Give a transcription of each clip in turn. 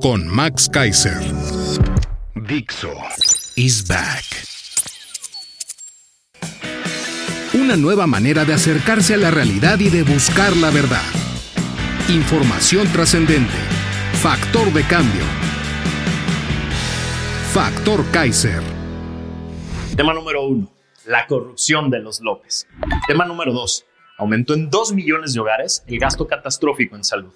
con Max Kaiser. Dixo is back. Una nueva manera de acercarse a la realidad y de buscar la verdad. Información trascendente. Factor de cambio. Factor Kaiser. Tema número uno, la corrupción de los López. Tema número dos, aumentó en 2 millones de hogares el gasto catastrófico en salud.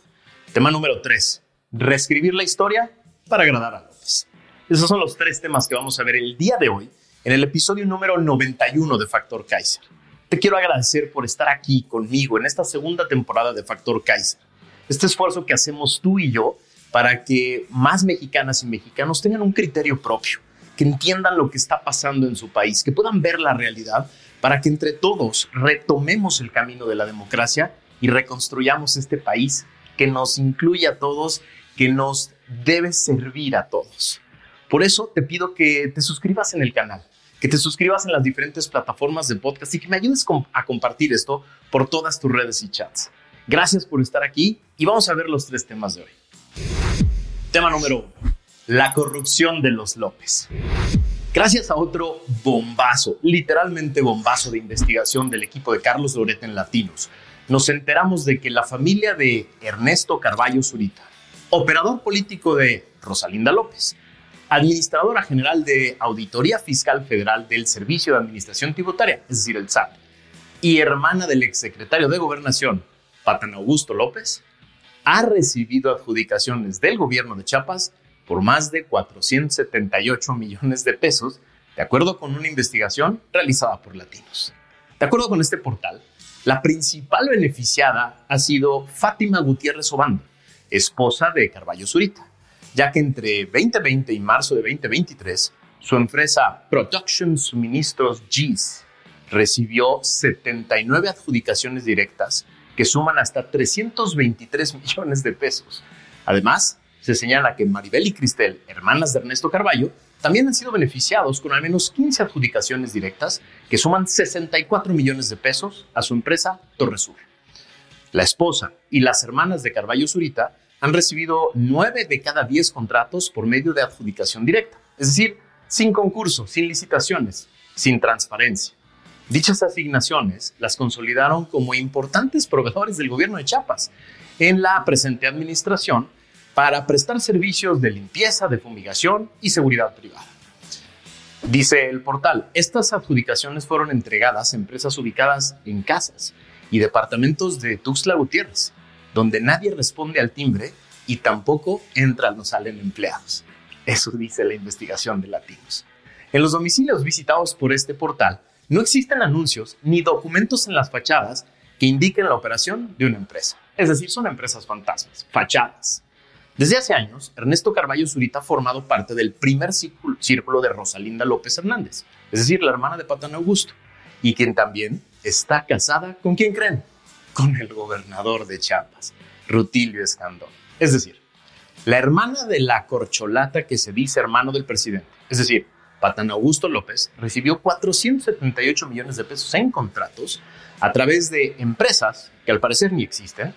Tema número tres, reescribir la historia para agradar a López. Esos son los tres temas que vamos a ver el día de hoy en el episodio número 91 de Factor Kaiser. Te quiero agradecer por estar aquí conmigo en esta segunda temporada de Factor Kaiser. Este esfuerzo que hacemos tú y yo para que más mexicanas y mexicanos tengan un criterio propio, que entiendan lo que está pasando en su país, que puedan ver la realidad para que entre todos retomemos el camino de la democracia y reconstruyamos este país que nos incluye a todos que nos debe servir a todos. Por eso te pido que te suscribas en el canal, que te suscribas en las diferentes plataformas de podcast y que me ayudes a compartir esto por todas tus redes y chats. Gracias por estar aquí y vamos a ver los tres temas de hoy. Tema número uno, la corrupción de los López. Gracias a otro bombazo, literalmente bombazo de investigación del equipo de Carlos Loret en Latinos, nos enteramos de que la familia de Ernesto Carballo Zurita, operador político de Rosalinda López, administradora general de Auditoría Fiscal Federal del Servicio de Administración Tributaria, es decir, el SAT, y hermana del exsecretario de Gobernación, Patan Augusto López, ha recibido adjudicaciones del gobierno de Chiapas por más de 478 millones de pesos, de acuerdo con una investigación realizada por Latinos. De acuerdo con este portal, la principal beneficiada ha sido Fátima Gutiérrez Obando, esposa de Carballo Zurita, ya que entre 2020 y marzo de 2023, su empresa Production Suministros GIS recibió 79 adjudicaciones directas que suman hasta 323 millones de pesos. Además, se señala que Maribel y Cristel, hermanas de Ernesto Carballo, también han sido beneficiados con al menos 15 adjudicaciones directas que suman 64 millones de pesos a su empresa Torresur. La esposa y las hermanas de Carballo Zurita han recibido 9 de cada 10 contratos por medio de adjudicación directa, es decir, sin concurso, sin licitaciones, sin transparencia. Dichas asignaciones las consolidaron como importantes proveedores del gobierno de Chiapas en la presente administración para prestar servicios de limpieza, de fumigación y seguridad privada. Dice el portal, estas adjudicaciones fueron entregadas a empresas ubicadas en casas y departamentos de Tuxtla Gutiérrez, donde nadie responde al timbre y tampoco entran o salen empleados. Eso dice la investigación de Latinos. En los domicilios visitados por este portal no existen anuncios ni documentos en las fachadas que indiquen la operación de una empresa. Es decir, son empresas fantasmas, fachadas. Desde hace años, Ernesto Carballo Zurita ha formado parte del primer círculo de Rosalinda López Hernández, es decir, la hermana de Patán Augusto, y quien también está casada con quién creen? Con el gobernador de Chiapas, Rutilio Escandón. Es decir, la hermana de la corcholata que se dice hermano del presidente, es decir, Patán Augusto López, recibió 478 millones de pesos en contratos a través de empresas que al parecer ni existen,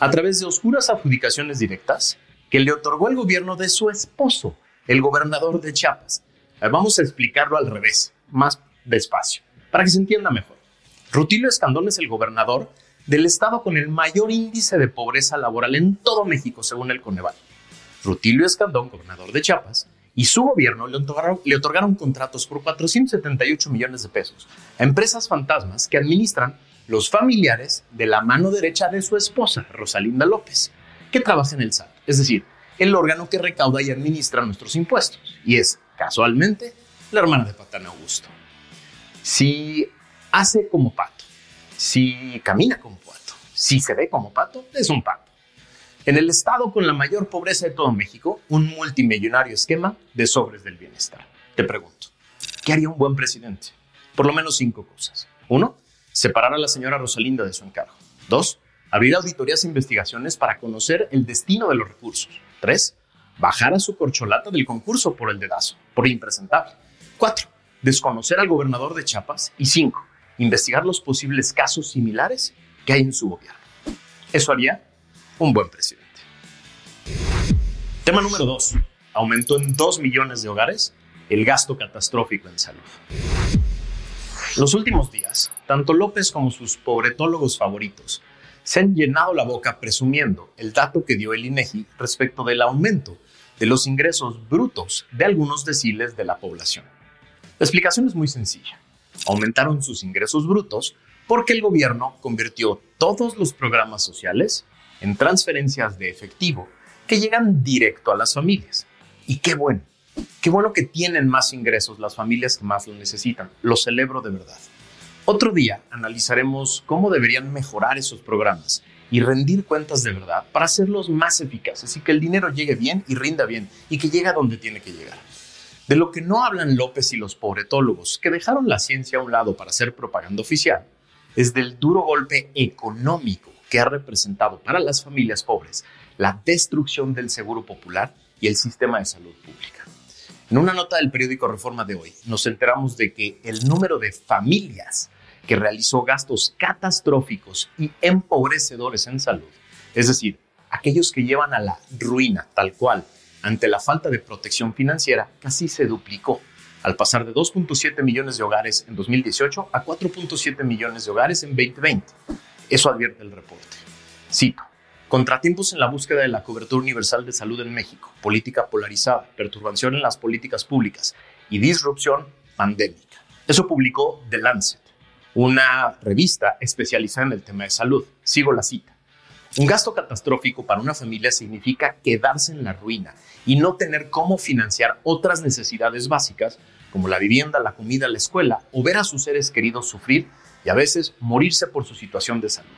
a través de oscuras adjudicaciones directas que le otorgó el gobierno de su esposo, el gobernador de Chiapas. Vamos a explicarlo al revés, más despacio, para que se entienda mejor. Rutilio Escandón es el gobernador del estado con el mayor índice de pobreza laboral en todo México, según el Coneval. Rutilio Escandón, gobernador de Chiapas, y su gobierno le otorgaron, le otorgaron contratos por 478 millones de pesos a empresas fantasmas que administran los familiares de la mano derecha de su esposa, Rosalinda López, que trabaja en el SAT, es decir, el órgano que recauda y administra nuestros impuestos, y es, casualmente, la hermana de Patán Augusto. Si hace como pato, si camina como pato, si se ve como pato, es un pato. En el estado con la mayor pobreza de todo México, un multimillonario esquema de sobres del bienestar. Te pregunto, ¿qué haría un buen presidente? Por lo menos cinco cosas. Uno, separar a la señora Rosalinda de su encargo. Dos, abrir auditorías e investigaciones para conocer el destino de los recursos. Tres, bajar a su corcholata del concurso por el dedazo, por impresentable. Cuatro, desconocer al gobernador de Chiapas. Y cinco, investigar los posibles casos similares que hay en su gobierno. Eso haría un buen presidente. Tema número dos. Aumentó en dos millones de hogares el gasto catastrófico en salud. Los últimos días, tanto López como sus pobretólogos favoritos se han llenado la boca presumiendo el dato que dio el INEGI respecto del aumento de los ingresos brutos de algunos deciles de la población. La explicación es muy sencilla. Aumentaron sus ingresos brutos porque el gobierno convirtió todos los programas sociales en transferencias de efectivo que llegan directo a las familias. Y qué bueno, qué bueno que tienen más ingresos las familias que más lo necesitan. Lo celebro de verdad. Otro día analizaremos cómo deberían mejorar esos programas y rendir cuentas de verdad para hacerlos más eficaces y que el dinero llegue bien y rinda bien y que llegue a donde tiene que llegar. De lo que no hablan López y los pobretólogos, que dejaron la ciencia a un lado para hacer propaganda oficial, es del duro golpe económico que ha representado para las familias pobres la destrucción del seguro popular y el sistema de salud pública. En una nota del periódico Reforma de hoy, nos enteramos de que el número de familias que realizó gastos catastróficos y empobrecedores en salud, es decir, aquellos que llevan a la ruina tal cual ante la falta de protección financiera, casi se duplicó al pasar de 2.7 millones de hogares en 2018 a 4.7 millones de hogares en 2020. Eso advierte el reporte. Cito. Contratiempos en la búsqueda de la cobertura universal de salud en México, política polarizada, perturbación en las políticas públicas y disrupción pandémica. Eso publicó The Lancet una revista especializada en el tema de salud. Sigo la cita. Un gasto catastrófico para una familia significa quedarse en la ruina y no tener cómo financiar otras necesidades básicas como la vivienda, la comida, la escuela o ver a sus seres queridos sufrir y a veces morirse por su situación de salud.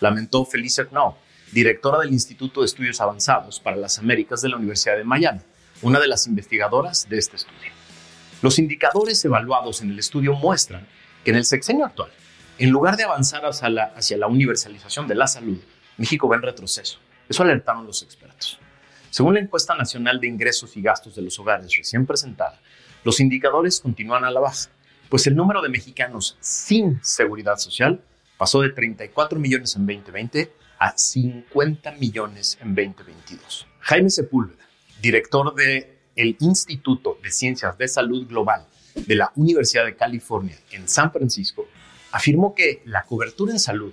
Lamentó Felicia Knau, directora del Instituto de Estudios Avanzados para las Américas de la Universidad de Miami, una de las investigadoras de este estudio. Los indicadores evaluados en el estudio muestran que en el sexenio actual, en lugar de avanzar hacia la, hacia la universalización de la salud, México va en retroceso. Eso alertaron los expertos. Según la encuesta nacional de ingresos y gastos de los hogares recién presentada, los indicadores continúan a la baja, pues el número de mexicanos sin seguridad social pasó de 34 millones en 2020 a 50 millones en 2022. Jaime Sepúlveda, director del el Instituto de Ciencias de Salud Global de la Universidad de California en San Francisco afirmó que la cobertura en salud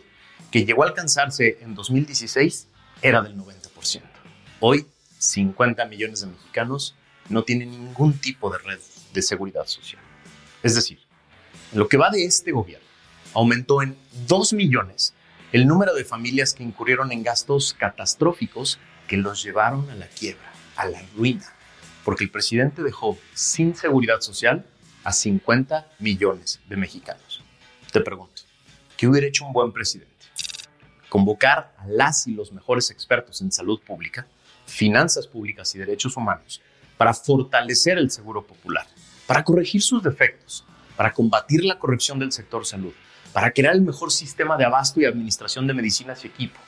que llegó a alcanzarse en 2016 era del 90%. Hoy, 50 millones de mexicanos no tienen ningún tipo de red de seguridad social. Es decir, lo que va de este gobierno, aumentó en 2 millones el número de familias que incurrieron en gastos catastróficos que los llevaron a la quiebra, a la ruina, porque el presidente dejó sin seguridad social a 50 millones de mexicanos. Te pregunto, ¿qué hubiera hecho un buen presidente? Convocar a las y los mejores expertos en salud pública, finanzas públicas y derechos humanos para fortalecer el seguro popular, para corregir sus defectos, para combatir la corrupción del sector salud, para crear el mejor sistema de abasto y administración de medicinas y equipo,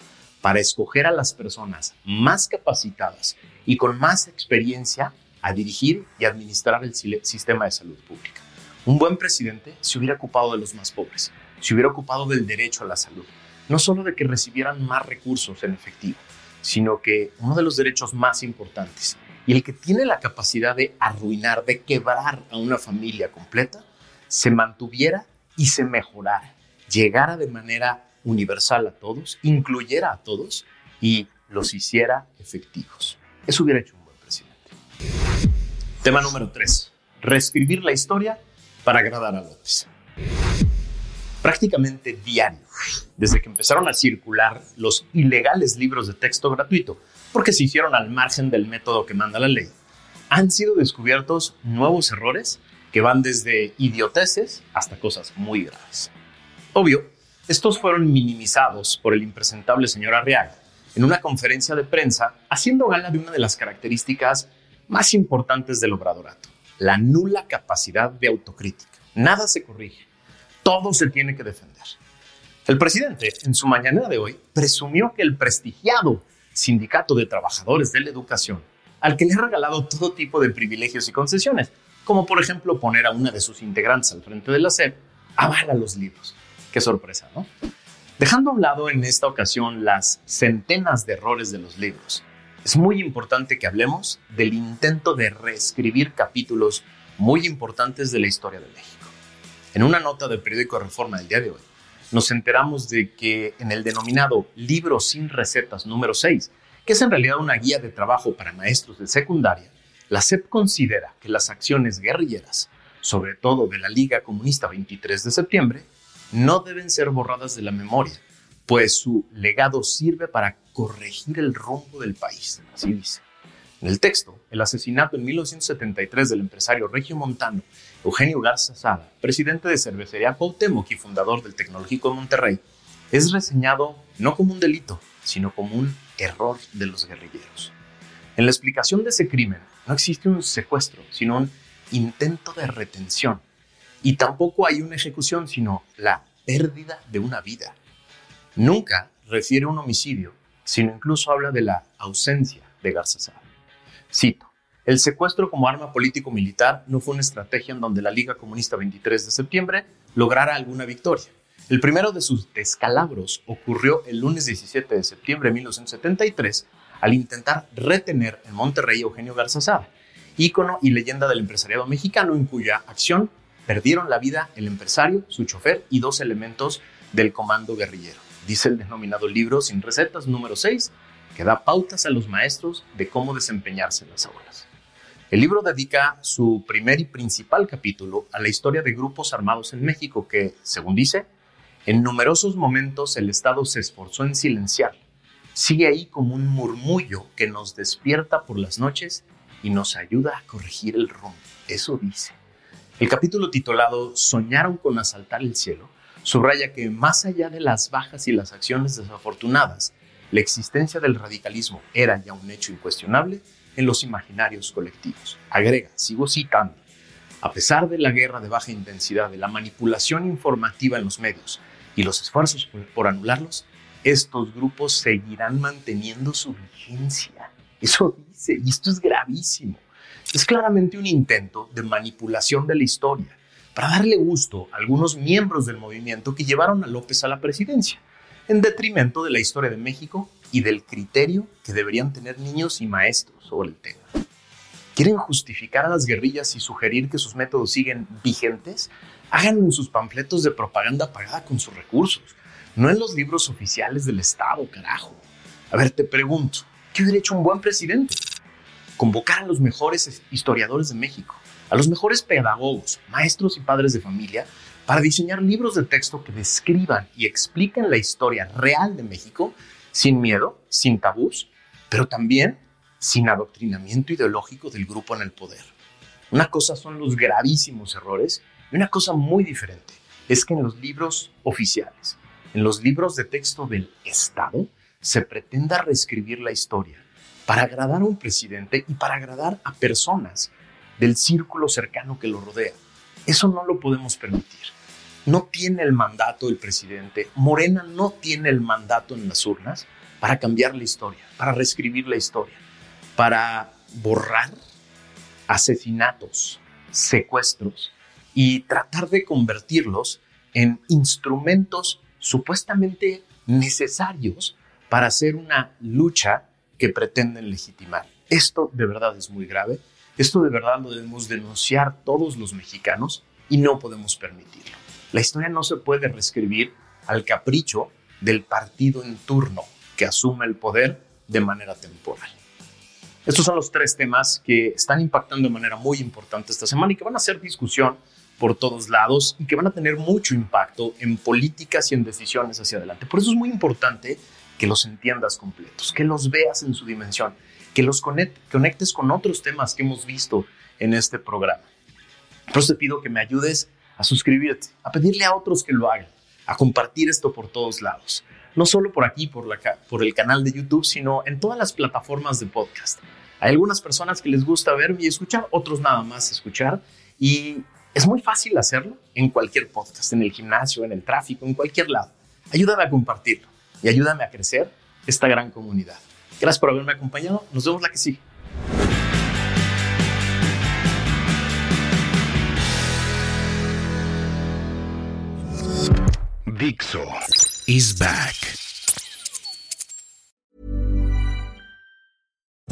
para escoger a las personas más capacitadas y con más experiencia a dirigir y administrar el sistema de salud pública. Un buen presidente se hubiera ocupado de los más pobres, se hubiera ocupado del derecho a la salud, no solo de que recibieran más recursos en efectivo, sino que uno de los derechos más importantes y el que tiene la capacidad de arruinar, de quebrar a una familia completa, se mantuviera y se mejorara, llegara de manera universal a todos, incluyera a todos y los hiciera efectivos. Eso hubiera hecho Tema número 3. Reescribir la historia para agradar a López. Prácticamente diario, desde que empezaron a circular los ilegales libros de texto gratuito, porque se hicieron al margen del método que manda la ley, han sido descubiertos nuevos errores que van desde idioteces hasta cosas muy graves. Obvio, estos fueron minimizados por el impresentable señor Arriaga en una conferencia de prensa haciendo gala de una de las características más importantes del obradorato, la nula capacidad de autocrítica. Nada se corrige, todo se tiene que defender. El presidente, en su mañana de hoy, presumió que el prestigiado Sindicato de Trabajadores de la Educación, al que le ha regalado todo tipo de privilegios y concesiones, como por ejemplo poner a una de sus integrantes al frente de la SEP, avala los libros. Qué sorpresa, ¿no? Dejando a un lado en esta ocasión las centenas de errores de los libros, es muy importante que hablemos del intento de reescribir capítulos muy importantes de la historia de México. En una nota del periódico Reforma del día de hoy, nos enteramos de que en el denominado Libro sin recetas número 6, que es en realidad una guía de trabajo para maestros de secundaria, la SEP considera que las acciones guerrilleras, sobre todo de la Liga Comunista 23 de septiembre, no deben ser borradas de la memoria, pues su legado sirve para corregir el rumbo del país, así dice. En el texto, el asesinato en 1973 del empresario regio montano Eugenio Garza Sada, presidente de Cervecería Cuauhtémoc y fundador del Tecnológico de Monterrey, es reseñado no como un delito, sino como un error de los guerrilleros. En la explicación de ese crimen no existe un secuestro, sino un intento de retención. Y tampoco hay una ejecución, sino la pérdida de una vida. Nunca refiere a un homicidio, sino incluso habla de la ausencia de Garza Sada. Cito, el secuestro como arma político-militar no fue una estrategia en donde la Liga Comunista 23 de septiembre lograra alguna victoria. El primero de sus descalabros ocurrió el lunes 17 de septiembre de 1973 al intentar retener en Monterrey Eugenio Garza Sada, ícono y leyenda del empresariado mexicano en cuya acción perdieron la vida el empresario, su chofer y dos elementos del comando guerrillero. Dice el denominado libro Sin Recetas número 6 que da pautas a los maestros de cómo desempeñarse en las aulas. El libro dedica su primer y principal capítulo a la historia de grupos armados en México que, según dice, en numerosos momentos el Estado se esforzó en silenciar. Sigue ahí como un murmullo que nos despierta por las noches y nos ayuda a corregir el rumbo. Eso dice. El capítulo titulado Soñaron con asaltar el cielo subraya que más allá de las bajas y las acciones desafortunadas, la existencia del radicalismo era ya un hecho incuestionable en los imaginarios colectivos. Agrega, sigo citando, a pesar de la guerra de baja intensidad, de la manipulación informativa en los medios y los esfuerzos por, anularlos, estos grupos seguirán manteniendo su vigencia. Eso dice, y esto es gravísimo. Es claramente un intento de manipulación de la historia para darle gusto a algunos miembros del movimiento que llevaron a López a la presidencia en detrimento de la historia de México y del criterio que deberían tener niños y maestros sobre el tema. ¿Quieren justificar a las guerrillas y sugerir que sus métodos siguen vigentes? Háganlo en sus panfletos de propaganda pagada con sus recursos, no en los libros oficiales del Estado, carajo. A ver, te pregunto, ¿qué hubiera hecho un buen presidente? Convocar a los mejores historiadores de México, a los mejores pedagogos, maestros y padres de familia para diseñar libros de texto que describan y expliquen la historia real de México sin miedo, sin tabús, pero también sin adoctrinamiento ideológico del grupo en el poder. Una cosa son los gravísimos errores y una cosa muy diferente es que en los libros oficiales, en los libros de texto del Estado, se pretenda reescribir la historia para agradar a un presidente y para agradar a personas del círculo cercano que lo rodea. Eso no lo podemos permitir. No tiene el mandato el presidente, Morena no tiene el mandato en las urnas para cambiar la historia, para reescribir la historia, para borrar asesinatos, secuestros y tratar de convertirlos en instrumentos supuestamente necesarios para hacer una lucha que pretenden legitimar. Esto de verdad es muy grave, esto de verdad lo debemos denunciar todos los mexicanos y no podemos permitirlo. La historia no se puede reescribir al capricho del partido en turno que asume el poder de manera temporal. Estos son los tres temas que están impactando de manera muy importante esta semana y que van a ser discusión por todos lados y que van a tener mucho impacto en políticas y en decisiones hacia adelante. Por eso es muy importante que los entiendas completos, que los veas en su dimensión, que los conectes con otros temas que hemos visto en este programa. Eso te pido que me ayudes a suscribirte, a pedirle a otros que lo hagan, a compartir esto por todos lados. No solo por aquí, por, la, por el canal de YouTube, sino en todas las plataformas de podcast. Hay algunas personas que les gusta verme y escuchar, otros nada más escuchar. Y es muy fácil hacerlo en cualquier podcast, en el gimnasio, en el tráfico, en cualquier lado. Ayúdame a compartirlo y ayúdame a crecer esta gran comunidad. Gracias por haberme acompañado. Nos vemos la que sigue. Dixo is back.